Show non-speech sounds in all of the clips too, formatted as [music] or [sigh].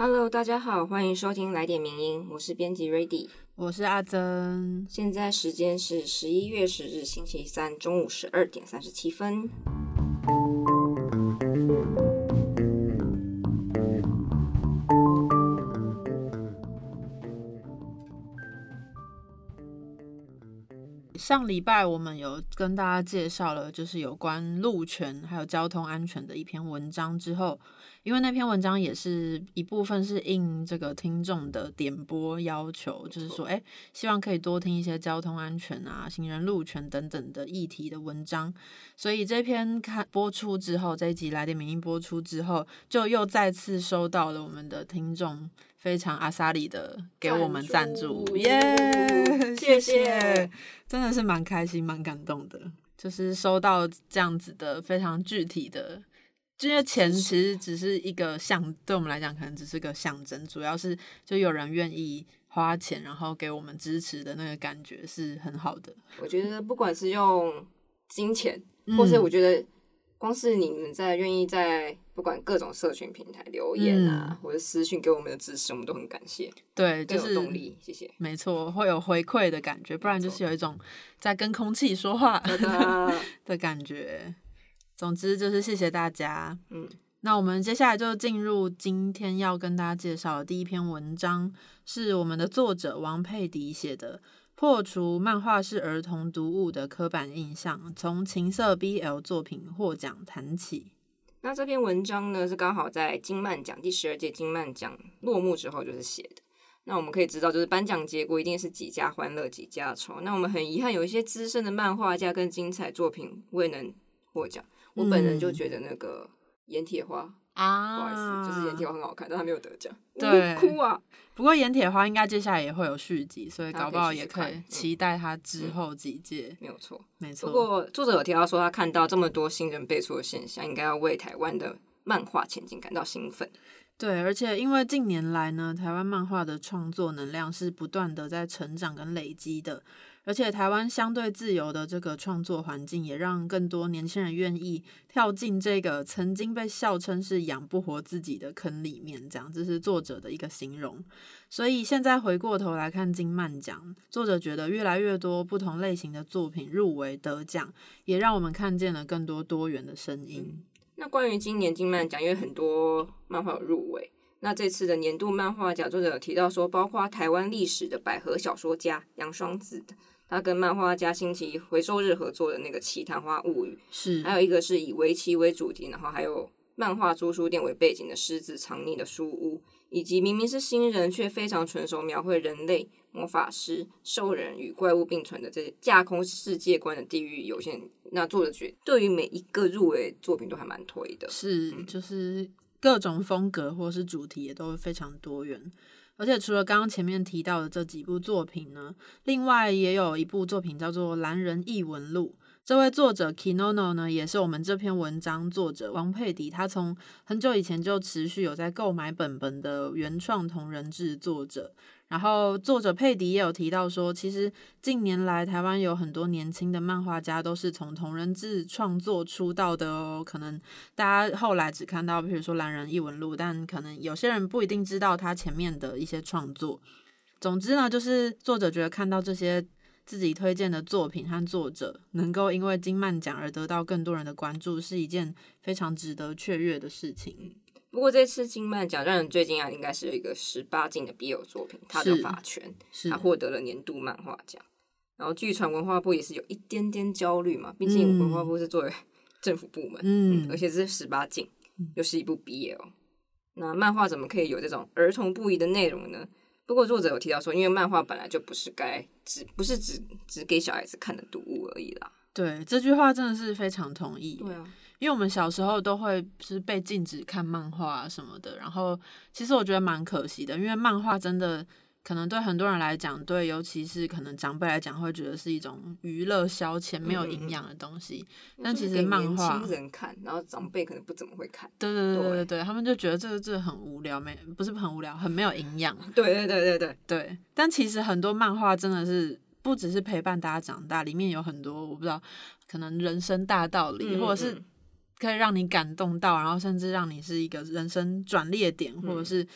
Hello，大家好，欢迎收听来点名音，我是编辑 Ready，我是阿珍。现在时间是十一月十日星期三中午十二点三十七分。上礼拜我们有跟大家介绍了，就是有关路权还有交通安全的一篇文章之后，因为那篇文章也是一部分是应这个听众的点播要求，就是说，哎，希望可以多听一些交通安全啊、行人路权等等的议题的文章，所以这篇看播出之后，这一集来电名音播出之后，就又再次收到了我们的听众。非常阿萨里的给我们赞助，耶！谢谢，真的是蛮开心、蛮感动的。就是收到这样子的非常具体的，因为钱其实只是一个象，对我们来讲可能只是个象征，主要是就有人愿意花钱，然后给我们支持的那个感觉是很好的。我觉得不管是用金钱，或是我觉得。光是你们在愿意在不管各种社群平台留言啊，或者私信给我们的支持，我们都很感谢。对，就是动力，谢谢。没错，会有回馈的感觉，不然就是有一种在跟空气说话 [laughs] 的感觉。总之就是谢谢大家。嗯，那我们接下来就进入今天要跟大家介绍的第一篇文章，是我们的作者王佩迪写的。破除漫画是儿童读物的刻板印象，从情色 BL 作品获奖谈起。那这篇文章呢，是刚好在金漫奖第十二届金漫奖落幕之后就是写的。那我们可以知道，就是颁奖结果一定是几家欢乐几家愁。那我们很遗憾，有一些资深的漫画家跟精彩作品未能获奖。我本人就觉得那个盐铁花。啊，不好意思，就是《盐铁花》很好看，但他没有得奖，对，哭啊！不过《盐铁花》应该接下来也会有续集，所以搞不好也可以期待他之后几届。没有错，没错。不过作者有提到说，他看到这么多新人辈出的现象，应该要为台湾的漫画前景感到兴奋。对，而且因为近年来呢，台湾漫画的创作能量是不断的在成长跟累积的。而且台湾相对自由的这个创作环境，也让更多年轻人愿意跳进这个曾经被笑称是养不活自己的坑里面。这样，这是作者的一个形容。所以现在回过头来看金漫奖，作者觉得越来越多不同类型的作品入围得奖，也让我们看见了更多多元的声音。那关于今年金漫奖，因为很多漫画有入围，那这次的年度漫画奖，作者有提到说，包括台湾历史的百合小说家杨双子。他跟漫画家星期回收日合作的那个《奇谈花物语》，是还有一个是以围棋为主题，然后还有漫画租书店为背景的《狮子藏匿的书屋》，以及明明是新人却非常纯熟描绘人类、魔法师、兽人与怪物并存的这些架空世界观的地狱有限。那作者觉对于每一个入围作品都还蛮推的，是就是各种风格或是主题也都非常多元。而且除了刚刚前面提到的这几部作品呢，另外也有一部作品叫做《蓝人异闻录》。这位作者 Kinono 呢，也是我们这篇文章作者王佩迪。他从很久以前就持续有在购买本本的原创同人志作者。然后作者佩迪也有提到说，其实近年来台湾有很多年轻的漫画家都是从同人志创作出道的哦。可能大家后来只看到，比如说《蓝人异闻录》，但可能有些人不一定知道他前面的一些创作。总之呢，就是作者觉得看到这些自己推荐的作品和作者能够因为金漫奖而得到更多人的关注，是一件非常值得雀跃的事情。不过这次金漫奖让人最惊讶，应该是有一个十八禁的 BL 作品，他的法权，他获得了年度漫画奖。然后据传文化部也是有一点点焦虑嘛，毕竟文化部是作为 [laughs] 政府部门，嗯，而且是十八禁，又是一部 BL，那漫画怎么可以有这种儿童不宜的内容呢？不过作者有提到说，因为漫画本来就不是该只不是只只给小孩子看的读物而已啦。对，这句话真的是非常同意。对啊。因为我们小时候都会是被禁止看漫画什么的，然后其实我觉得蛮可惜的，因为漫画真的可能对很多人来讲，对尤其是可能长辈来讲，会觉得是一种娱乐消遣、没有营养的东西。但其实漫画，新人看，然后长辈可能不怎么会看。对对对对对，他们就觉得这个这个很无聊，没不是很无聊，很没有营养。[laughs] 对对对对对对。但其实很多漫画真的是不只是陪伴大家长大，里面有很多我不知道，可能人生大道理，或者是。可以让你感动到，然后甚至让你是一个人生转捩点，或者是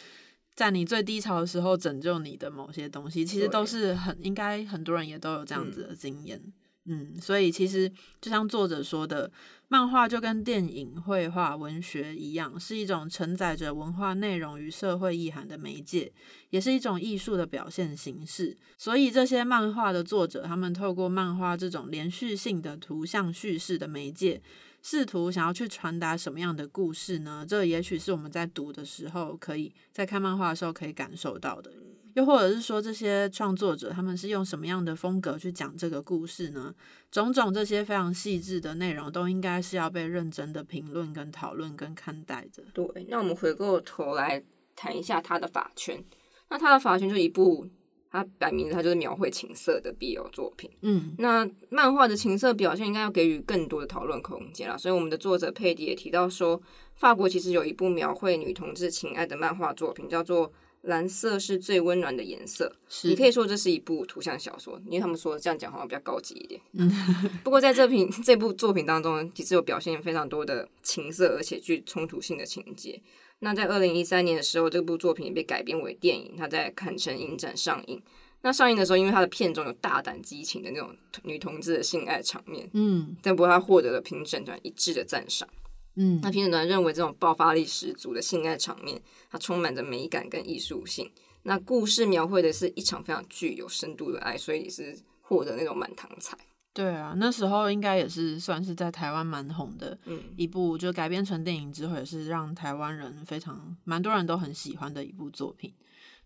在你最低潮的时候拯救你的某些东西，其实都是很应该很多人也都有这样子的经验。嗯，所以其实就像作者说的，漫画就跟电影、绘画、文学一样，是一种承载着文化内容与社会意涵的媒介，也是一种艺术的表现形式。所以这些漫画的作者，他们透过漫画这种连续性的图像叙事的媒介。试图想要去传达什么样的故事呢？这也许是我们在读的时候，可以在看漫画的时候可以感受到的。又或者是说，这些创作者他们是用什么样的风格去讲这个故事呢？种种这些非常细致的内容，都应该是要被认真的评论、跟讨论、跟看待的。对，那我们回过头来谈一下他的法圈。那他的法圈就一部。它摆明了，它就是描绘情色的 BL 作品。嗯，那漫画的情色表现应该要给予更多的讨论空间了。所以我们的作者佩迪也提到说，法国其实有一部描绘女同志情爱的漫画作品，叫做《蓝色是最温暖的颜色》。你可以说这是一部图像小说，因为他们说这样讲好像比较高级一点。嗯，[laughs] 不过在这品这部作品当中，其实有表现非常多的情色，而且具冲突性的情节。那在二零一三年的时候，这部作品也被改编为电影，它在坎城影展上映。那上映的时候，因为它的片中有大胆激情的那种女同志的性爱场面，嗯，但不过它获得了评审团一致的赞赏。嗯，那评审团认为这种爆发力十足的性爱场面，它充满着美感跟艺术性。那故事描绘的是一场非常具有深度的爱，所以是获得那种满堂彩。对啊，那时候应该也是算是在台湾蛮红的，嗯，一部就改编成电影之后，也是让台湾人非常蛮多人都很喜欢的一部作品。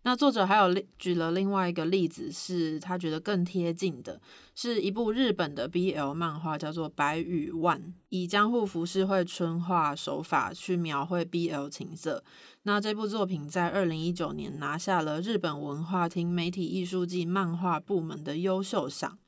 那作者还有举了另外一个例子，是他觉得更贴近的，是一部日本的 BL 漫画，叫做《白羽万》，以江户浮世绘春画手法去描绘 BL 情色。那这部作品在二零一九年拿下了日本文化厅媒体艺术季漫画部门的优秀赏。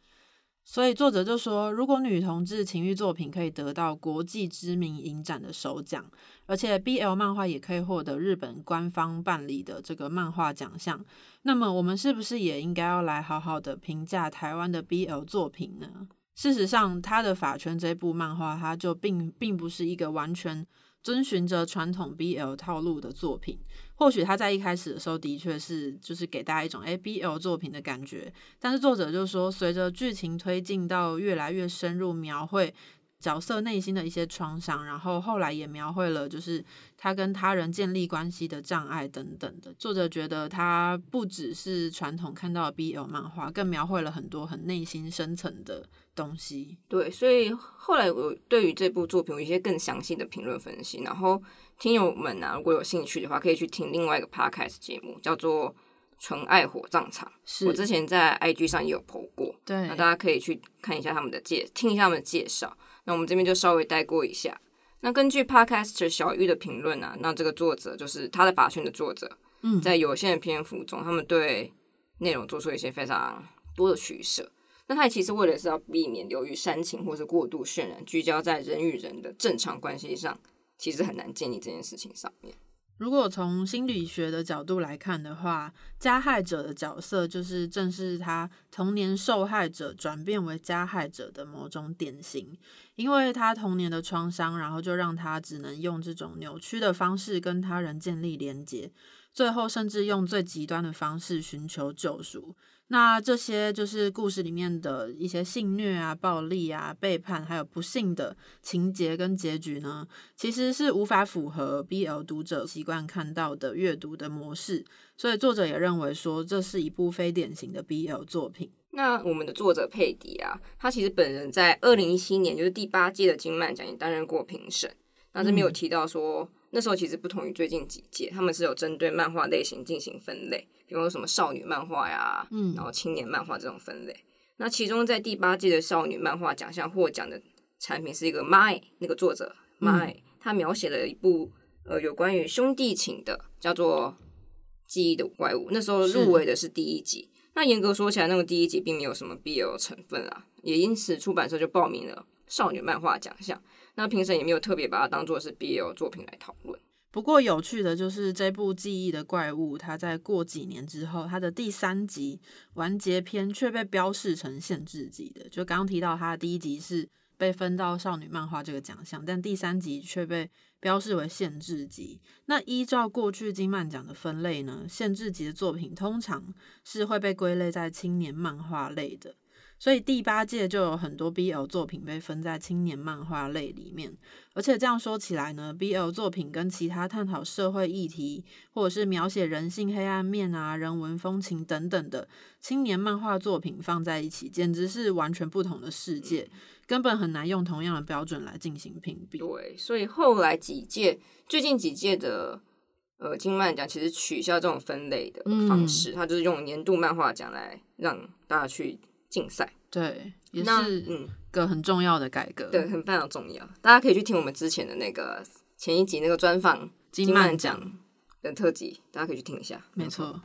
所以作者就说，如果女同志情欲作品可以得到国际知名影展的首奖，而且 BL 漫画也可以获得日本官方办理的这个漫画奖项，那么我们是不是也应该要来好好的评价台湾的 BL 作品呢？事实上，他的法圈这部漫画，它就并并不是一个完全。遵循着传统 BL 套路的作品，或许他在一开始的时候的确是就是给大家一种哎 BL 作品的感觉，但是作者就说，随着剧情推进到越来越深入描绘。角色内心的一些创伤，然后后来也描绘了，就是他跟他人建立关系的障碍等等的。作者觉得他不只是传统看到的 BL 漫画，更描绘了很多很内心深层的东西。对，所以后来我对于这部作品有一些更详细的评论分析。然后听友们啊，如果有兴趣的话，可以去听另外一个 podcast 节目，叫做《纯爱火葬场》。是我之前在 IG 上也有 po 过，对，那大家可以去看一下他们的介，听一下他们的介绍。那我们这边就稍微带过一下。那根据 Podcaster 小玉的评论啊，那这个作者就是他的法圈的作者，嗯，在有限的篇幅中，他们对内容做出一些非常多的取舍。那他其实为了是要避免流于煽情或是过度渲染，聚焦在人与人的正常关系上，其实很难建立这件事情上面。如果从心理学的角度来看的话，加害者的角色就是正是他童年受害者转变为加害者的某种典型，因为他童年的创伤，然后就让他只能用这种扭曲的方式跟他人建立连接，最后甚至用最极端的方式寻求救赎。那这些就是故事里面的一些性虐啊、暴力啊、背叛，还有不幸的情节跟结局呢，其实是无法符合 BL 读者习惯看到的阅读的模式。所以作者也认为说，这是一部非典型的 BL 作品。那我们的作者佩迪啊，他其实本人在二零一七年就是第八届的金漫奖也担任过评审。那这边有提到说，那时候其实不同于最近几届，他们是有针对漫画类型进行分类。比如说什么少女漫画呀，嗯，然后青年漫画这种分类。那其中在第八届的少女漫画奖项获奖的产品是一个 My 那个作者 My，他描写了一部呃有关于兄弟情的，叫做《记忆的怪物》。那时候入围的是第一集。那严格说起来，那个第一集并没有什么 BL 成分啊，也因此出版社就报名了少女漫画奖项。那评审也没有特别把它当做是 BL 作品来讨论。不过有趣的就是这部记忆的怪物，它在过几年之后，它的第三集完结篇却被标示成限制级的。就刚刚提到，它第一集是被分到少女漫画这个奖项，但第三集却被标示为限制级。那依照过去金漫奖的分类呢，限制级的作品通常是会被归类在青年漫画类的。所以第八届就有很多 BL 作品被分在青年漫画类里面，而且这样说起来呢，BL 作品跟其他探讨社会议题或者是描写人性黑暗面啊、人文风情等等的青年漫画作品放在一起，简直是完全不同的世界，根本很难用同样的标准来进行评比。对，所以后来几届，最近几届的呃金漫奖其实取消这种分类的方式，它就是用年度漫画奖来让大家去。竞赛对，也是嗯个很重要的改革，对，很非常重要。大家可以去听我们之前的那个前一集那个专访金漫奖的特辑，大家可以去听一下。没错。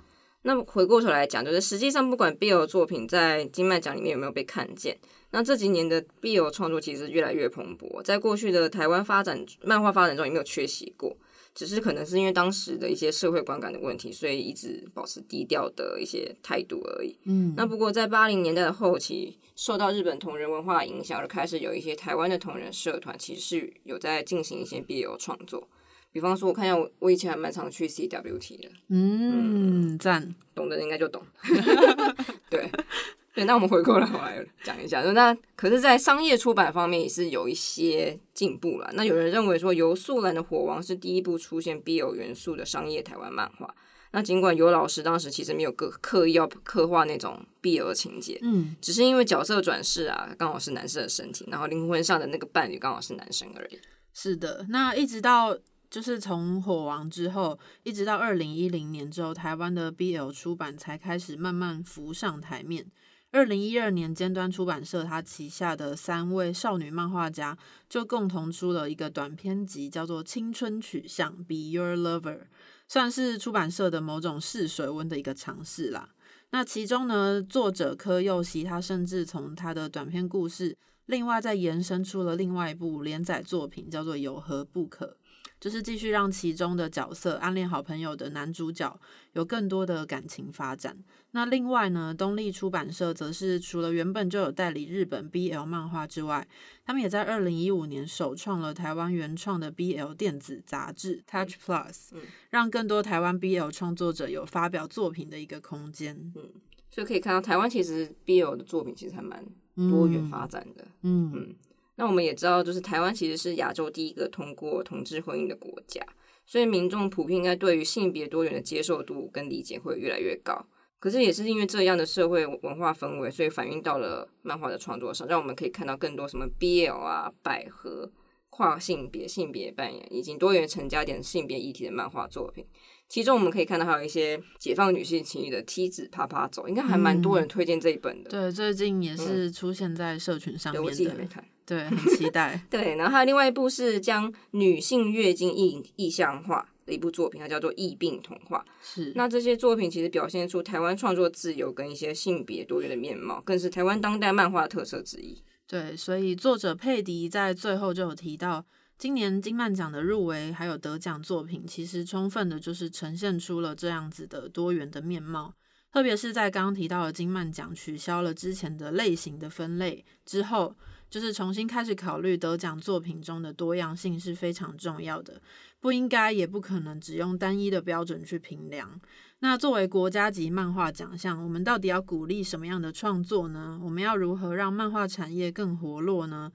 那么回过头来讲，就是实际上不管 BL 作品在金漫奖里面有没有被看见，那这几年的 BL 创作其实越来越蓬勃，在过去的台湾发展漫画发展中也没有缺席过。只是可能是因为当时的一些社会观感的问题，所以一直保持低调的一些态度而已。嗯，那不过在八零年代的后期，受到日本同人文化影响，而开始有一些台湾的同人社团，其实是有在进行一些 BL 创作。比方说，我看一下，我我以前还蛮常去 CWT 的。嗯，赞，懂的应该就懂。[laughs] 对。对，那我们回过来来讲一下，那可是，在商业出版方面也是有一些进步了。那有人认为说，游素兰的《火王》是第一部出现 BL 元素的商业台湾漫画。那尽管尤老师当时其实没有刻刻意要刻画那种 BL 情节，嗯，只是因为角色转世啊，刚好是男生的身体，然后灵魂上的那个伴侣刚好是男生而已。是的，那一直到就是从《火王》之后，一直到二零一零年之后，台湾的 BL 出版才开始慢慢浮上台面。二零一二年，尖端出版社它旗下的三位少女漫画家就共同出了一个短篇集，叫做《青春取向》，Be Your Lover，算是出版社的某种试水温的一个尝试啦。那其中呢，作者柯佑熙他甚至从他的短篇故事，另外再延伸出了另外一部连载作品，叫做《有何不可》。就是继续让其中的角色暗恋好朋友的男主角有更多的感情发展。那另外呢，东立出版社则是除了原本就有代理日本 BL 漫画之外，他们也在二零一五年首创了台湾原创的 BL 电子杂志 Touch Plus，让更多台湾 BL 创作者有发表作品的一个空间。嗯，所以可以看到台湾其实 BL 的作品其实还蛮多元发展的。嗯嗯。那我们也知道，就是台湾其实是亚洲第一个通过同志婚姻的国家，所以民众普遍应该对于性别多元的接受度跟理解会越来越高。可是也是因为这样的社会文化氛围，所以反映到了漫画的创作上，让我们可以看到更多什么 BL 啊、百合、跨性别、性别扮演以及多元成家点性别议题的漫画作品。其中我们可以看到还有一些解放女性情欲的《梯子啪啪走》，应该还蛮多人推荐这一本的。对，最近也是出现在社群上面的。没看。对，很期待。[laughs] 对，然后还有另外一部是将女性月经意意象化的一部作品，它叫做《疫病童话》。是。那这些作品其实表现出台湾创作自由跟一些性别多元的面貌，更是台湾当代漫画的特色之一。对，所以作者佩迪在最后就有提到。今年金漫奖的入围还有得奖作品，其实充分的就是呈现出了这样子的多元的面貌。特别是在刚刚提到的金漫奖取消了之前的类型的分类之后，就是重新开始考虑得奖作品中的多样性是非常重要的，不应该也不可能只用单一的标准去评量。那作为国家级漫画奖项，我们到底要鼓励什么样的创作呢？我们要如何让漫画产业更活络呢？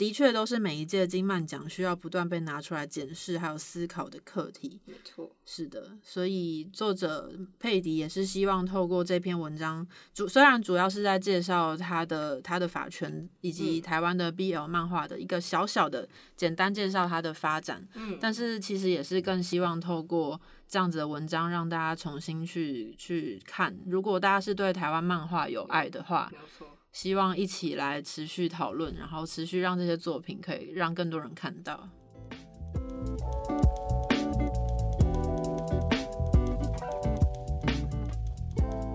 的确，都是每一届金曼奖需要不断被拿出来检视还有思考的课题。没错，是的。所以作者佩迪也是希望透过这篇文章，主虽然主要是在介绍他的他的法权以及台湾的 BL 漫画的一个小小的简单介绍它的发展，嗯，但是其实也是更希望透过这样子的文章，让大家重新去去看。如果大家是对台湾漫画有爱的话，没错。希望一起来持续讨论，然后持续让这些作品可以让更多人看到。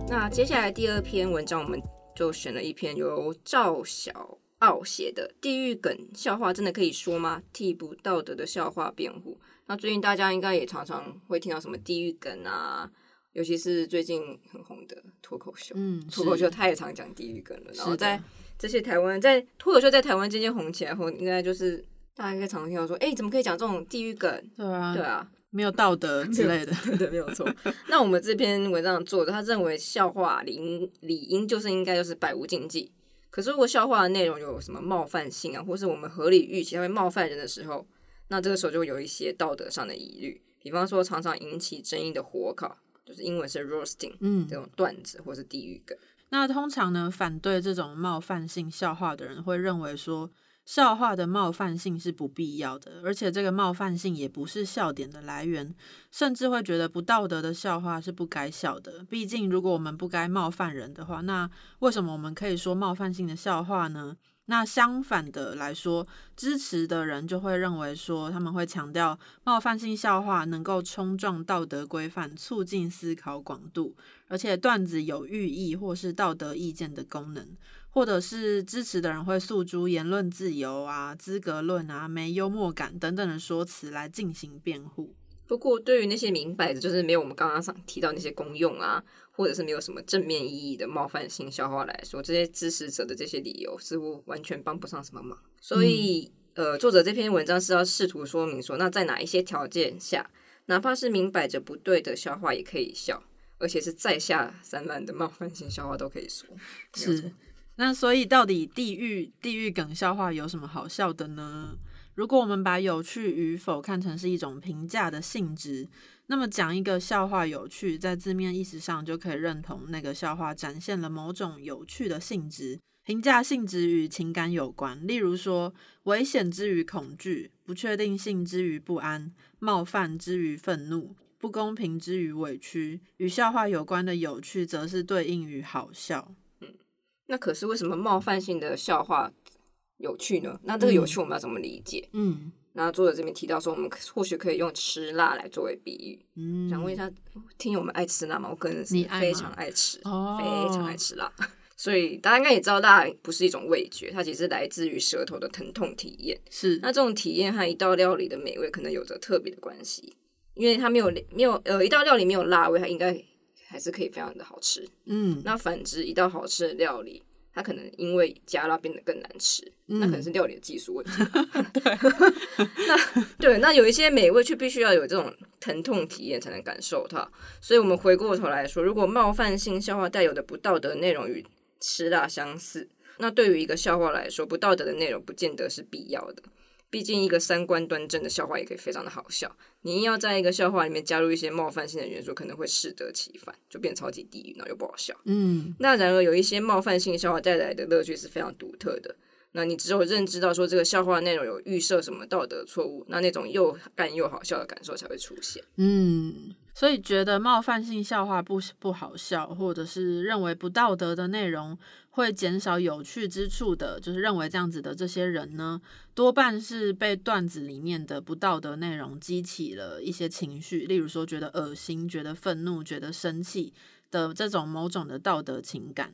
那接下来第二篇文章，我们就选了一篇由赵小傲写的《地狱梗笑话》，真的可以说吗？替不道德的笑话辩护。那最近大家应该也常常会听到什么地狱梗啊。尤其是最近很红的脱口秀，嗯，脱口秀太常讲地狱梗了。然后在这些台湾在脱口秀在台湾渐渐红起来后，应该就是大家应该常听到说，哎，怎么可以讲这种地狱梗？对啊，对啊，没有道德之类的，[laughs] 对，没有错。那我们这篇文章的作者他认为笑话理应理应就是应该就是百无禁忌。可是如果笑话的内容有什么冒犯性啊，或是我们合理预期它会冒犯人的时候，那这个时候就会有一些道德上的疑虑。比方说，常常引起争议的火烤。就是英文是 roasting，嗯，这种段子或是地狱梗。那通常呢，反对这种冒犯性笑话的人会认为说，笑话的冒犯性是不必要的，而且这个冒犯性也不是笑点的来源，甚至会觉得不道德的笑话是不该笑的。毕竟，如果我们不该冒犯人的话，那为什么我们可以说冒犯性的笑话呢？那相反的来说，支持的人就会认为说，他们会强调冒犯性笑话能够冲撞道德规范，促进思考广度，而且段子有寓意或是道德意见的功能，或者是支持的人会诉诸言论自由啊、资格论啊、没幽默感等等的说辞来进行辩护。不过，对于那些明摆着就是没有我们刚刚上提到那些功用啊。或者是没有什么正面意义的冒犯性笑话来说，这些支持者的这些理由似乎完全帮不上什么忙。所以，呃，作者这篇文章是要试图说明说，那在哪一些条件下，哪怕是明摆着不对的笑话也可以笑，而且是在下三滥的冒犯性笑话都可以说。是，那所以到底地狱地狱梗笑话有什么好笑的呢？如果我们把有趣与否看成是一种评价的性质。那么讲一个笑话有趣，在字面意思上就可以认同那个笑话展现了某种有趣的性质。评价性质与情感有关，例如说危险之于恐惧，不确定性之于不安，冒犯之于愤怒，不公平之于委屈。与笑话有关的有趣，则是对应于好笑。嗯，那可是为什么冒犯性的笑话有趣呢？那这个有趣我们要怎么理解？嗯。那作者这边提到说，我们或许可以用吃辣来作为比喻。嗯，想问一下，听友们爱吃辣吗？我个人是非常爱吃，非常爱吃辣。[laughs] 所以大家应该也知道，辣不是一种味觉，它其实来自于舌头的疼痛体验。是，那这种体验和一道料理的美味可能有着特别的关系，因为它没有没有呃一道料理没有辣味，它应该还是可以非常的好吃。嗯，那反之，一道好吃的料理。它可能因为加辣变得更难吃，那可能是料理的技术问题。[laughs] 对，[laughs] 那对，那有一些美味却必须要有这种疼痛体验才能感受它。所以，我们回过头来说，如果冒犯性笑话带有的不道德内容与吃辣相似，那对于一个笑话来说，不道德的内容不见得是必要的。毕竟，一个三观端正的笑话也可以非常的好笑。你硬要在一个笑话里面加入一些冒犯性的元素，可能会适得其反，就变超级地狱，然后又不好笑。嗯，那然而有一些冒犯性笑话带来的乐趣是非常独特的。那你只有认知到说这个笑话内容有预设什么道德错误，那那种又干又好笑的感受才会出现。嗯。所以觉得冒犯性笑话不不好笑，或者是认为不道德的内容会减少有趣之处的，就是认为这样子的这些人呢，多半是被段子里面的不道德内容激起了一些情绪，例如说觉得恶心、觉得愤怒、觉得生气的这种某种的道德情感。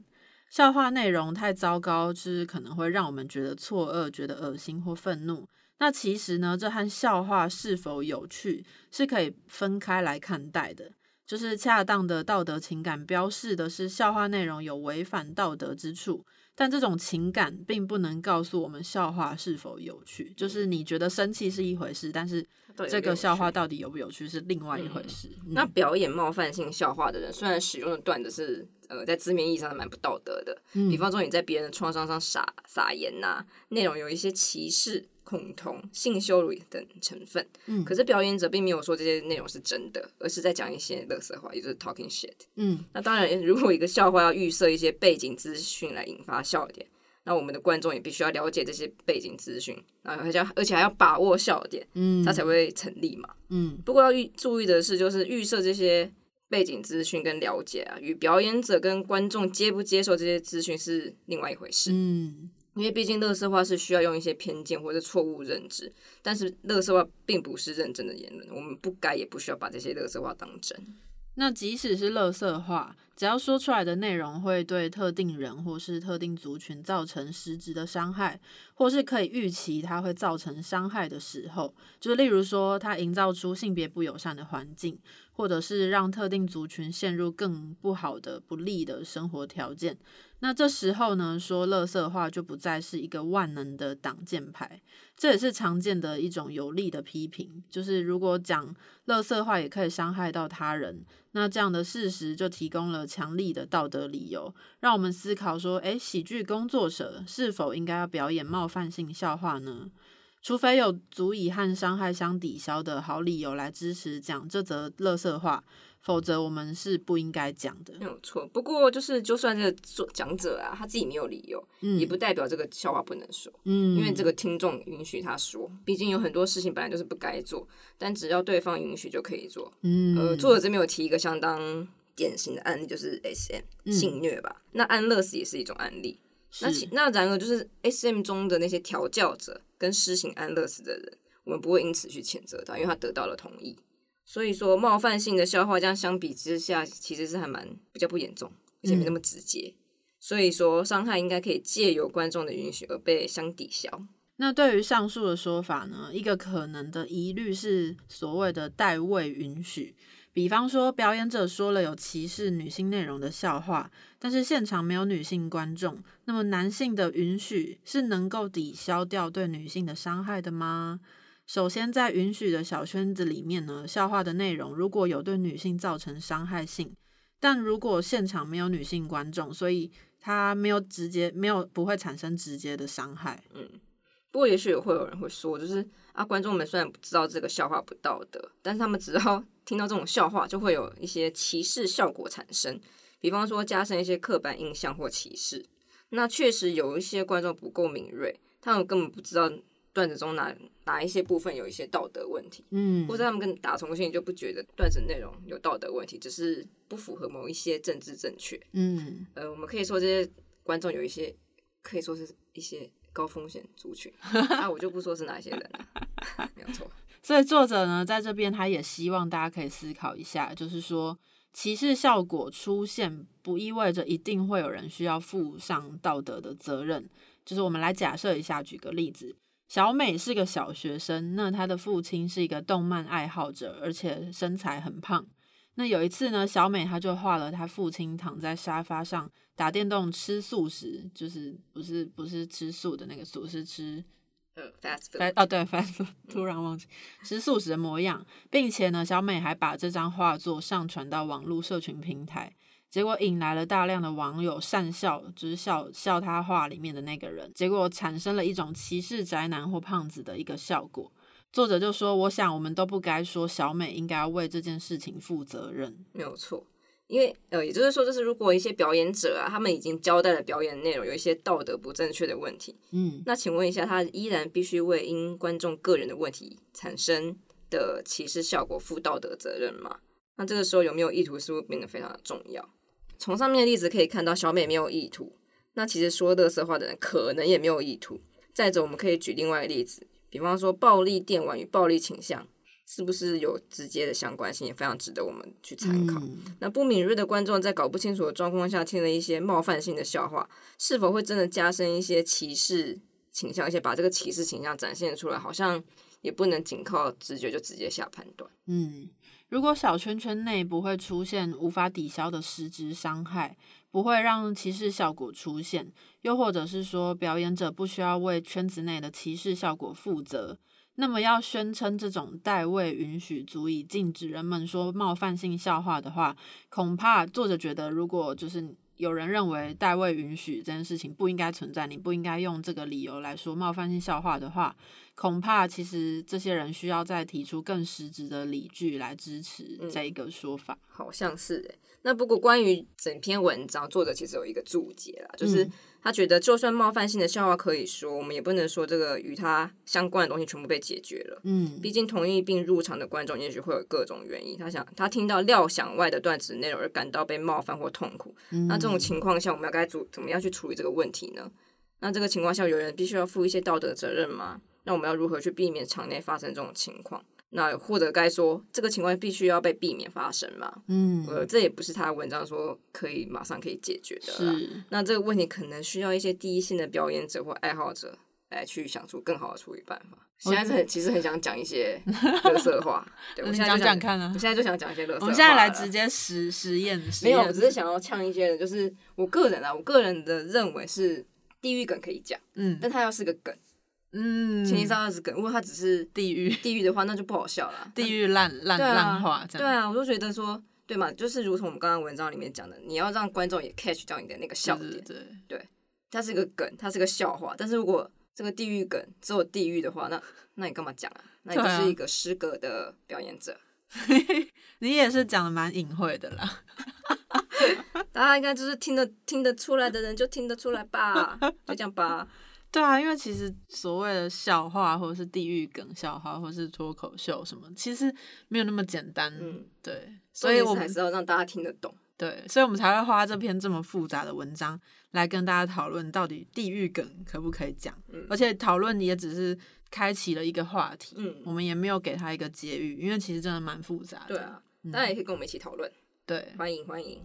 笑话内容太糟糕，就是可能会让我们觉得错愕、觉得恶心或愤怒。那其实呢，这和笑话是否有趣是可以分开来看待的。就是恰当的道德情感标示的是笑话内容有违反道德之处，但这种情感并不能告诉我们笑话是否有趣。就是你觉得生气是一回事，但是这个笑话到底有不有趣是另外一回事。那表演冒犯性笑话的人，虽然使用的段子是呃在字面意义上蛮不道德的，比方说你在别人的创伤上撒撒盐呐，内容有一些歧视。恐同、性羞辱等成分，嗯，可是表演者并没有说这些内容是真的，而是在讲一些乐色话，也就是 talking shit。嗯，那当然，如果一个笑话要预设一些背景资讯来引发笑点，那我们的观众也必须要了解这些背景资讯，然后还要而且还要把握笑点，嗯，它才会成立嘛。嗯，不过要预注意的是，就是预设这些背景资讯跟了解啊，与表演者跟观众接不接受这些资讯是另外一回事。嗯。因为毕竟，乐色话是需要用一些偏见或者错误认知，但是乐色话并不是认真的言论，我们不该也不需要把这些乐色话当真。那即使是乐色话，只要说出来的内容会对特定人或是特定族群造成实质的伤害，或是可以预期它会造成伤害的时候，就是例如说，它营造出性别不友善的环境，或者是让特定族群陷入更不好的、不利的生活条件。那这时候呢，说乐色话就不再是一个万能的挡箭牌，这也是常见的一种有力的批评。就是如果讲乐色话也可以伤害到他人，那这样的事实就提供了强力的道德理由，让我们思考说：诶，喜剧工作者是否应该要表演冒犯性笑话呢？除非有足以和伤害相抵消的好理由来支持讲这则乐色话。否则我们是不应该讲的，没有错。不过就是，就算这个做讲者啊，他自己没有理由，嗯，也不代表这个笑话不能说，嗯，因为这个听众允许他说。毕竟有很多事情本来就是不该做，但只要对方允许就可以做。嗯，呃，作者这边有提一个相当典型的案例，就是 S M 性虐吧。那安乐死也是一种案例。那其那然而就是 S M 中的那些调教者跟施行安乐死的人，我们不会因此去谴责他，因为他得到了同意。所以说，冒犯性的笑话，这样相比之下，其实是还蛮比较不严重，而且没那么直接。所以说，伤害应该可以借由观众的允许而被相抵消。那对于上述的说法呢，一个可能的疑虑是所谓的代位允许。比方说，表演者说了有歧视女性内容的笑话，但是现场没有女性观众，那么男性的允许是能够抵消掉对女性的伤害的吗？首先，在允许的小圈子里面呢，笑话的内容如果有对女性造成伤害性，但如果现场没有女性观众，所以它没有直接没有不会产生直接的伤害。嗯，不过也许会有人会说，就是啊，观众们虽然不知道这个笑话不道德，但是他们只要听到这种笑话，就会有一些歧视效果产生，比方说加深一些刻板印象或歧视。那确实有一些观众不够敏锐，他们根本不知道。段子中哪哪一些部分有一些道德问题，嗯，或者他们跟打从心里就不觉得段子内容有道德问题，只是不符合某一些政治正确，嗯，呃，我们可以说这些观众有一些可以说是一些高风险族群，那 [laughs] 我就不说是哪些人了，没有错。[laughs] 所以作者呢，在这边他也希望大家可以思考一下，就是说歧视效果出现不意味着一定会有人需要负上道德的责任，就是我们来假设一下，举个例子。小美是个小学生，那她的父亲是一个动漫爱好者，而且身材很胖。那有一次呢，小美她就画了她父亲躺在沙发上打电动吃素食，就是不是不是吃素的那个素，是吃呃 fast food 哦对 fast food，[laughs] 突然忘记吃素食的模样，并且呢，小美还把这张画作上传到网络社群平台。结果引来了大量的网友讪笑，就是笑笑他话里面的那个人，结果产生了一种歧视宅男或胖子的一个效果。作者就说：“我想我们都不该说小美应该要为这件事情负责任。”没有错，因为呃，也就是说，就是如果一些表演者啊，他们已经交代了表演内容有一些道德不正确的问题，嗯，那请问一下，他依然必须为因观众个人的问题产生的歧视效果负道德责任吗？那这个时候有没有意图，是不是变得非常的重要？从上面的例子可以看到，小美没有意图。那其实说乐色话的人可能也没有意图。再者，我们可以举另外一个例子，比方说暴力电玩与暴力倾向是不是有直接的相关性，也非常值得我们去参考。那不敏锐的观众在搞不清楚的状况下听了一些冒犯性的笑话，是否会真的加深一些歧视倾向，而且把这个歧视倾向展现出来，好像也不能仅靠直觉就直接下判断。嗯。如果小圈圈内不会出现无法抵消的实质伤害，不会让歧视效果出现，又或者是说表演者不需要为圈子内的歧视效果负责，那么要宣称这种代位允许足以禁止人们说冒犯性笑话的话，恐怕作者觉得，如果就是有人认为代位允许这件事情不应该存在，你不应该用这个理由来说冒犯性笑话的话。恐怕其实这些人需要再提出更实质的理据来支持这一个说法。好像是诶。那不过关于整篇文章，作者其实有一个注解啦，就是他觉得就算冒犯性的笑话可以说，我们也不能说这个与他相关的东西全部被解决了。嗯，毕竟同意并入场的观众也许会有各种原因，他想他听到料想外的段子内容而感到被冒犯或痛苦。那这种情况下，我们要该怎怎么样去处理这个问题呢？那这个情况下，有人必须要负一些道德责任吗？那我们要如何去避免场内发生这种情况？那或者该说这个情况必须要被避免发生嘛？嗯，呃，这也不是他文章说可以马上可以解决的。是，那这个问题可能需要一些第一线的表演者或爱好者来去想出更好的处理办法。现在是很其实很想讲一些乐色话，[laughs] 对我现在讲讲看啊，我现在就想讲一些乐色。我们现在来直接实实验，没有，我只是想要呛一些人，就是我个人啊，我个人的认为是地狱梗可以讲，嗯，但他要是个梗。嗯，前提是二十梗，如果他只是地狱地狱的话，那就不好笑了。[laughs] 地狱烂烂烂话，这样对啊，我就觉得说，对嘛，就是如同我们刚刚文章里面讲的，你要让观众也 catch 到你的那个笑点。对对，它是个梗，它是个笑话。但是如果这个地狱梗只有地狱的话，那 [laughs] 那你干嘛讲啊？那你就是一个失格的表演者。[laughs] 你也是讲的蛮隐晦的啦。大家应该就是听得听得出来的人就听得出来吧，就这样吧。对啊，因为其实所谓的笑话，或者是地狱梗笑话，或者是脱口秀什么，其实没有那么简单。嗯，对，所以我们还是要让大家听得懂。对，所以我们才会花这篇这么复杂的文章来跟大家讨论，到底地狱梗可不可以讲？嗯，而且讨论也只是开启了一个话题。嗯，我们也没有给他一个结语，因为其实真的蛮复杂的。对啊，大家也可以跟我们一起讨论。对，欢迎欢迎。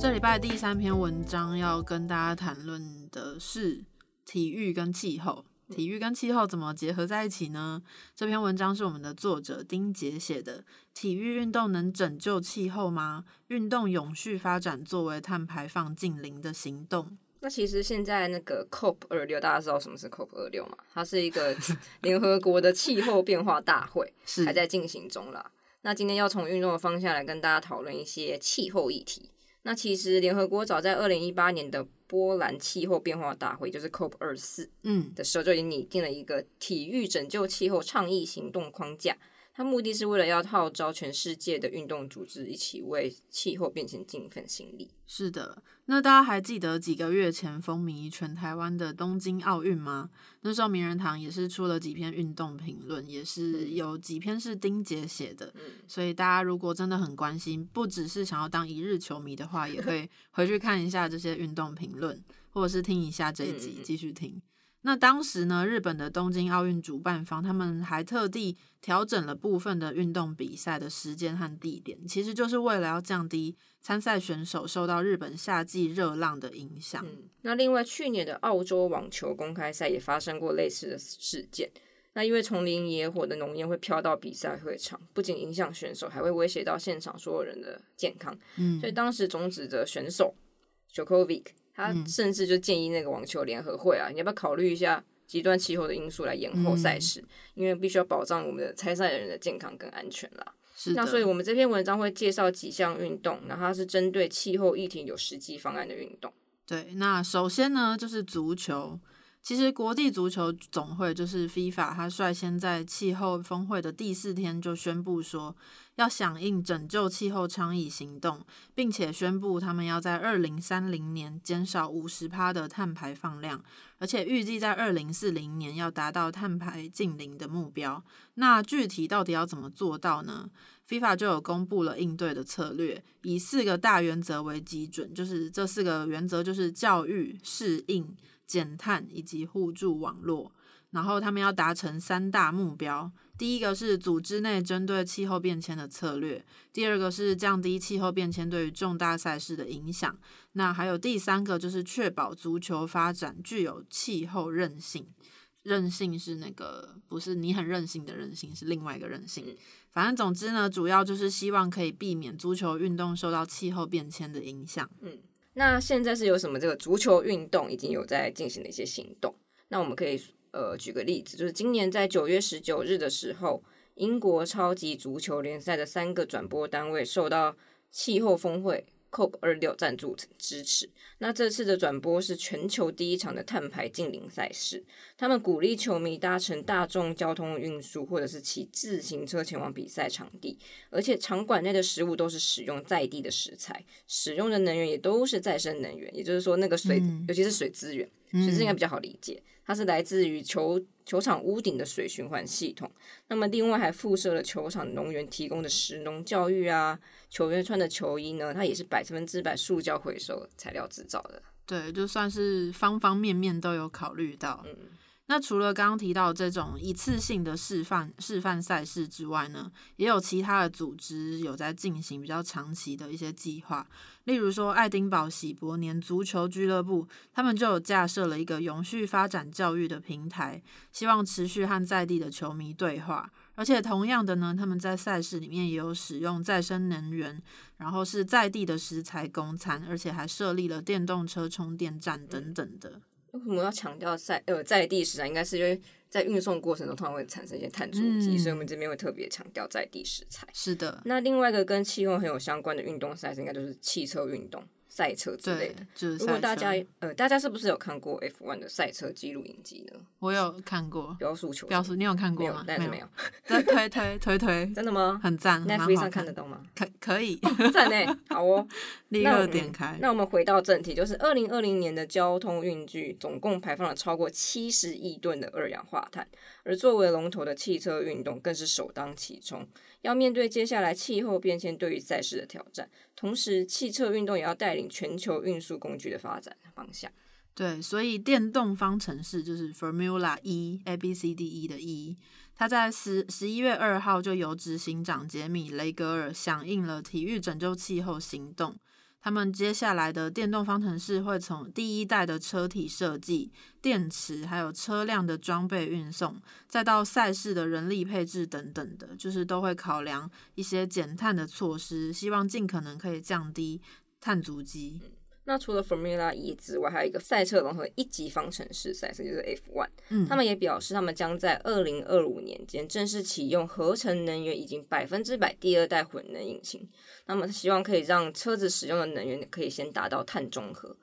这礼拜第三篇文章要跟大家谈论的是体育跟气候。体育跟气候怎么结合在一起呢？这篇文章是我们的作者丁杰写的。体育运动能拯救气候吗？运动永续发展作为碳排放近零的行动。那其实现在那个 COP 二六，大家知道什么是 COP 二六吗？它是一个 [laughs] 联合国的气候变化大会，还在进行中啦。那今天要从运动的方向来跟大家讨论一些气候议题。那其实联合国早在二零一八年的波兰气候变化大会，就是 COP 二四，嗯的时候就已经拟定了一个体育拯救气候倡议行动框架。它目的是为了要号召全世界的运动组织一起为气候变迁尽一份心力。是的，那大家还记得几个月前风靡全台湾的东京奥运吗？那时候名人堂也是出了几篇运动评论，也是有几篇是丁杰写的。所以大家如果真的很关心，不只是想要当一日球迷的话，也可以回去看一下这些运动评论，或者是听一下这一集，[laughs] 继续听。那当时呢，日本的东京奥运主办方他们还特地调整了部分的运动比赛的时间和地点，其实就是为了要降低参赛选手受到日本夏季热浪的影响。嗯那另外，去年的澳洲网球公开赛也发生过类似的事件。那因为丛林野火的浓烟会飘到比赛会场，不仅影响选手，还会威胁到现场所有人的健康。嗯，所以当时总指的选手 Jokovic。他甚至就建议那个网球联合会啊，你要不要考虑一下极端气候的因素来延后赛事？因为必须要保障我们的参赛人的健康跟安全啦。是那所以我们这篇文章会介绍几项运动，然后它是针对气候议题有实际方案的运动。对，那首先呢就是足球。其实国际足球总会就是 FIFA，他率先在气候峰会的第四天就宣布说。要响应拯救气候倡议行动，并且宣布他们要在二零三零年减少五十帕的碳排放量，而且预计在二零四零年要达到碳排净零的目标。那具体到底要怎么做到呢？FIFA 就有公布了应对的策略，以四个大原则为基准，就是这四个原则就是教育、适应、减碳以及互助网络。然后他们要达成三大目标。第一个是组织内针对气候变迁的策略，第二个是降低气候变迁对于重大赛事的影响，那还有第三个就是确保足球发展具有气候韧性。韧性是那个不是你很任性的韧性，是另外一个韧性。反正总之呢，主要就是希望可以避免足球运动受到气候变迁的影响。嗯，那现在是有什么这个足球运动已经有在进行的一些行动？那我们可以。呃，举个例子，就是今年在九月十九日的时候，英国超级足球联赛的三个转播单位受到气候峰会 COP 二六赞助支持。那这次的转播是全球第一场的碳排净零赛事，他们鼓励球迷搭乘大众交通运输，或者是骑自行车前往比赛场地，而且场馆内的食物都是使用在地的食材，使用的能源也都是再生能源，也就是说，那个水，尤其是水资源，水资源应该比较好理解。它是来自于球球场屋顶的水循环系统，那么另外还附设了球场农园提供的食农教育啊，球员穿的球衣呢，它也是百分之百塑胶回收材料制造的。对，就算是方方面面都有考虑到。那除了刚刚提到这种一次性的示范示范赛事之外呢，也有其他的组织有在进行比较长期的一些计划。例如说，爱丁堡喜伯年足球俱乐部，他们就有架设了一个永续发展教育的平台，希望持续和在地的球迷对话。而且同样的呢，他们在赛事里面也有使用再生能源，然后是在地的食材供餐，而且还设立了电动车充电站等等的。为什么要强调在呃在地食材？应该是因为在运送过程中通常会产生一些碳足迹，所以我们这边会特别强调在地食材。是的。那另外一个跟气候很有相关的运动赛事，应该就是汽车运动。赛车之类的，如果大家呃，大家是不是有看过 F1 的赛车记录影集呢？我有看过，标速球，标速，你有看过吗？没有，没有。推推推推推，[laughs] 真的吗？很赞，Netflix 上看得懂吗？可可以，赞呢，[laughs] 好哦，立刻点开。那我们回到正题，就是二零二零年的交通运具总共排放了超过七十亿吨的二氧化碳，而作为龙头的汽车运动更是首当其冲。要面对接下来气候变迁对于赛事的挑战，同时汽车运动也要带领全球运输工具的发展方向。对，所以电动方程式就是 Formula E，A B C D E 的 E，它在十十一月二号就由执行长杰米雷格尔响应了体育拯救气候行动。他们接下来的电动方程式会从第一代的车体设计、电池，还有车辆的装备运送，再到赛事的人力配置等等的，就是都会考量一些减碳的措施，希望尽可能可以降低碳足迹。那除了 Formula E 之外，还有一个赛车融合一级方程式赛车，就是 F1。嗯，他们也表示，他们将在二零二五年间正式启用合成能源以及百分之百第二代混能引擎。那么，希望可以让车子使用的能源可以先达到碳中和。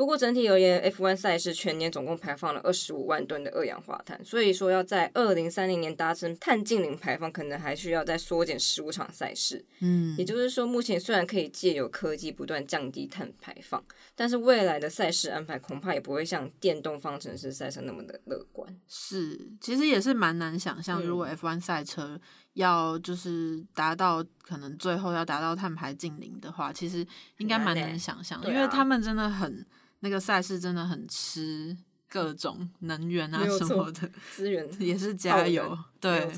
不过整体而言，F1 赛事全年总共排放了二十五万吨的二氧化碳，所以说要在二零三零年达成碳净零排放，可能还需要再缩减十五场赛事。嗯，也就是说，目前虽然可以借由科技不断降低碳排放，但是未来的赛事安排恐怕也不会像电动方程式赛车那么的乐观。是，其实也是蛮难想象，如果 F1 赛车要就是达到可能最后要达到碳排净零的话，其实应该蛮难想象，因为他们真的很。那个赛事真的很吃各种能源啊什么的 [laughs] 资源，[laughs] 也是加油，对，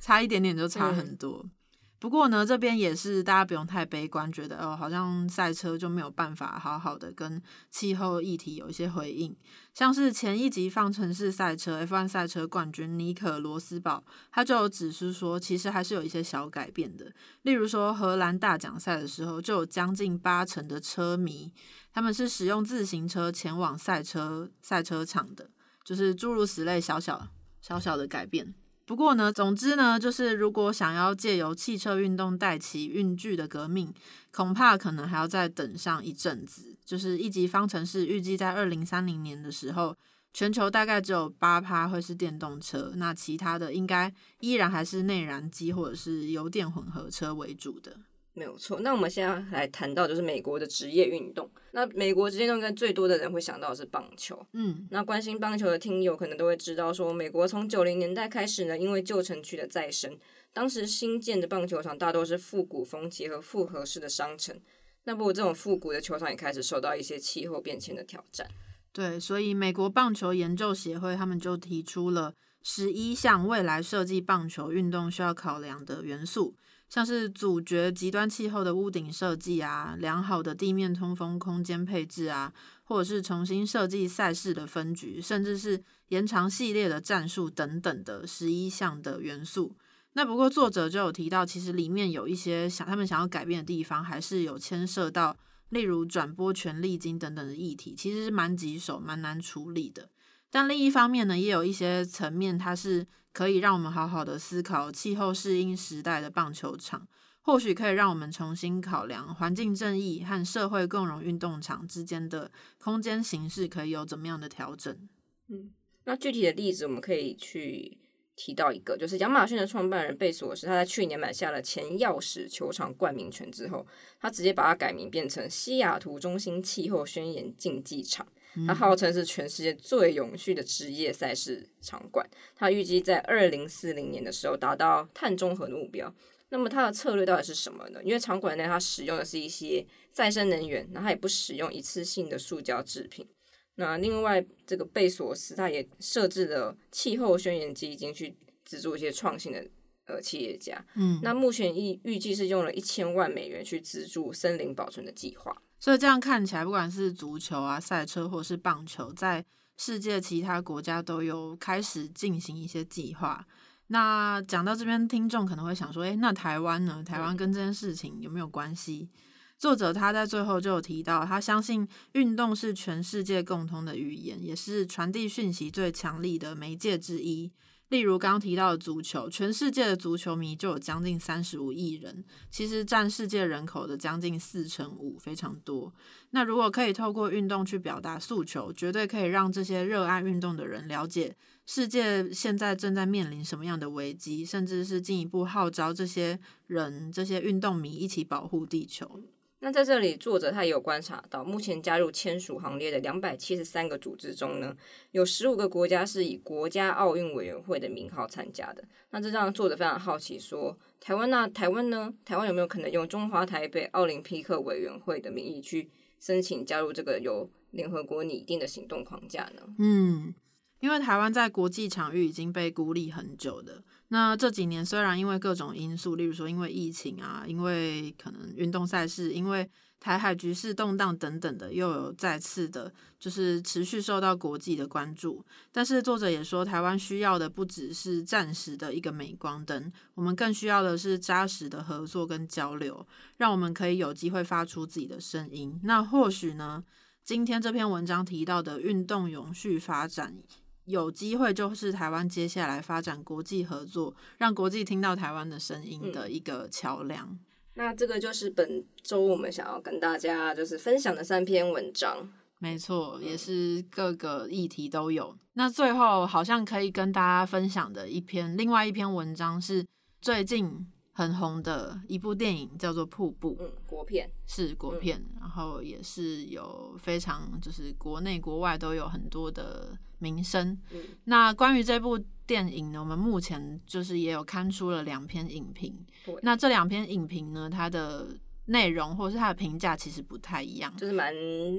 差一点点就差很多。不过呢，这边也是大家不用太悲观，觉得哦，好像赛车就没有办法好好的跟气候议题有一些回应。像是前一集方程式赛车 F1 赛车冠军尼可罗斯堡，他就有指出说，其实还是有一些小改变的。例如说，荷兰大奖赛的时候，就有将近八成的车迷，他们是使用自行车前往赛车赛车场的，就是诸如此类小小小小的改变。不过呢，总之呢，就是如果想要借由汽车运动带起运具的革命，恐怕可能还要再等上一阵子。就是一级方程式预计在二零三零年的时候，全球大概只有八趴会是电动车，那其他的应该依然还是内燃机或者是油电混合车为主的。没有错，那我们现在来谈到就是美国的职业运动。那美国职业运动应该最多的人会想到的是棒球。嗯，那关心棒球的听友可能都会知道，说美国从九零年代开始呢，因为旧城区的再生，当时新建的棒球场大多是复古风结合复合式的商城。那不过这种复古的球场也开始受到一些气候变迁的挑战。对，所以美国棒球研究协会他们就提出了十一项未来设计棒球运动需要考量的元素。像是阻绝极端气候的屋顶设计啊，良好的地面通风空间配置啊，或者是重新设计赛事的分局，甚至是延长系列的战术等等的十一项的元素。那不过作者就有提到，其实里面有一些想他们想要改变的地方，还是有牵涉到，例如转播权利金等等的议题，其实是蛮棘手、蛮难处理的。但另一方面呢，也有一些层面，它是。可以让我们好好的思考气候适应时代的棒球场，或许可以让我们重新考量环境正义和社会共荣运动场之间的空间形式可以有怎么样的调整。嗯，那具体的例子我们可以去提到一个，就是亚马逊的创办人贝索斯，他在去年买下了前钥匙球场冠名权之后，他直接把它改名变成西雅图中心气候宣言竞技场。它号称是全世界最永续的职业赛事场馆，它预计在二零四零年的时候达到碳中和的目标。那么它的策略到底是什么呢？因为场馆内它使用的是一些再生能源，然后它也不使用一次性的塑胶制品，那另外，这个贝索斯他也设置了气候宣言基金去资助一些创新的呃企业家。嗯，那目前预预计是用了一千万美元去资助森林保存的计划。所以这样看起来，不管是足球啊、赛车或是棒球，在世界其他国家都有开始进行一些计划。那讲到这边，听众可能会想说：“诶，那台湾呢？台湾跟这件事情有没有关系？”作者他在最后就有提到，他相信运动是全世界共通的语言，也是传递讯息最强力的媒介之一。例如刚刚提到的足球，全世界的足球迷就有将近三十五亿人，其实占世界人口的将近四成五，非常多。那如果可以透过运动去表达诉求，绝对可以让这些热爱运动的人了解世界现在正在面临什么样的危机，甚至是进一步号召这些人、这些运动迷一起保护地球。那在这里，作者他也有观察到，目前加入签署行列的两百七十三个组织中呢，有十五个国家是以国家奥运委员会的名号参加的。那这让作者非常好奇，说台湾那台湾呢？台湾有没有可能用中华台北奥林匹克委员会的名义去申请加入这个由联合国拟定的行动框架呢？嗯，因为台湾在国际场域已经被孤立很久的。那这几年虽然因为各种因素，例如说因为疫情啊，因为可能运动赛事，因为台海局势动荡等等的，又有再次的，就是持续受到国际的关注。但是作者也说，台湾需要的不只是暂时的一个镁光灯，我们更需要的是扎实的合作跟交流，让我们可以有机会发出自己的声音。那或许呢，今天这篇文章提到的运动永续发展。有机会就是台湾接下来发展国际合作，让国际听到台湾的声音的一个桥梁。那这个就是本周我们想要跟大家就是分享的三篇文章。没错，也是各个议题都有。那最后好像可以跟大家分享的一篇，另外一篇文章是最近。很红的一部电影叫做《瀑布》，嗯，国片是国片，然后也是有非常就是国内国外都有很多的名声。嗯，那关于这部电影呢，我们目前就是也有刊出了两篇影评。对，那这两篇影评呢，它的内容或者是它的评价其实不太一样，就是蛮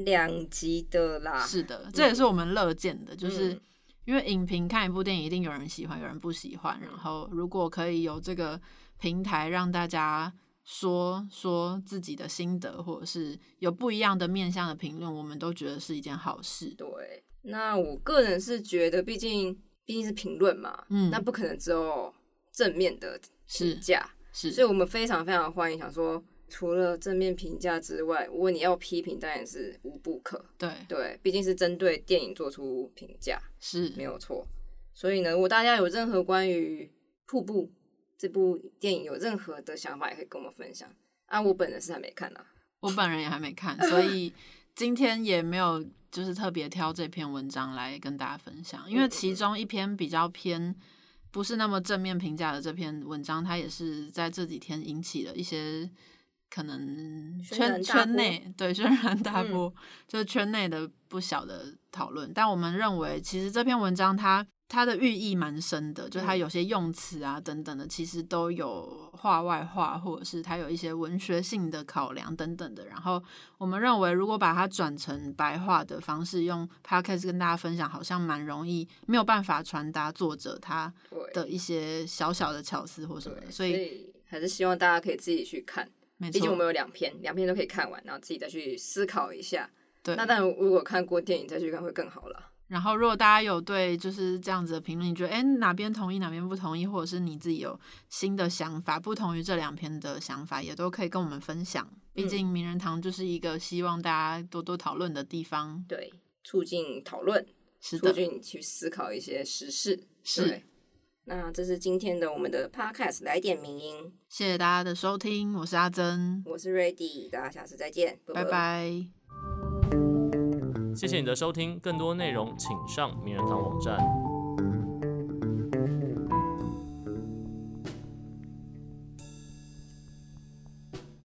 两极的啦。是的，这也是我们乐见的，就是因为影评看一部电影，一定有人喜欢，有人不喜欢。然后如果可以有这个。平台让大家说说自己的心得，或者是有不一样的面向的评论，我们都觉得是一件好事。对，那我个人是觉得，毕竟毕竟是评论嘛，嗯，那不可能只有正面的评价，是，所以我们非常非常欢迎。想说，除了正面评价之外，如果你要批评，当然是无不可。对对，毕竟是针对电影做出评价，是没有错。所以呢，如果大家有任何关于瀑布，这部电影有任何的想法也可以跟我们分享啊！我本人是还没看呢，我本人也还没看，所以 [laughs] 今天也没有就是特别挑这篇文章来跟大家分享，因为其中一篇比较偏不是那么正面评价的这篇文章，它也是在这几天引起了一些可能圈圈内 [laughs] 对轩然大波，就是圈内的不小的讨论。但我们认为，其实这篇文章它。它的寓意蛮深的，就它有些用词啊等等的，其实都有画外话，或者是它有一些文学性的考量等等的。然后我们认为，如果把它转成白话的方式，用 podcast 跟大家分享，好像蛮容易，没有办法传达作者他的一些小小的巧思或什么的。所以还是希望大家可以自己去看，毕竟我们有两篇，两篇都可以看完，然后自己再去思考一下。对，那但如果看过电影再去看会更好了。然后，如果大家有对就是这样子的评论，你觉得哎哪边同意哪边不同意，或者是你自己有新的想法，不同于这两篇的想法，也都可以跟我们分享。毕竟名人堂就是一个希望大家多多讨论的地方，对，促进讨论，是促进去思考一些时事。是，那这是今天的我们的 podcast 来点名音，谢谢大家的收听，我是阿珍，我是 Ready，大家下次再见，拜拜。谢谢你的收听更多内容请上名人堂网站。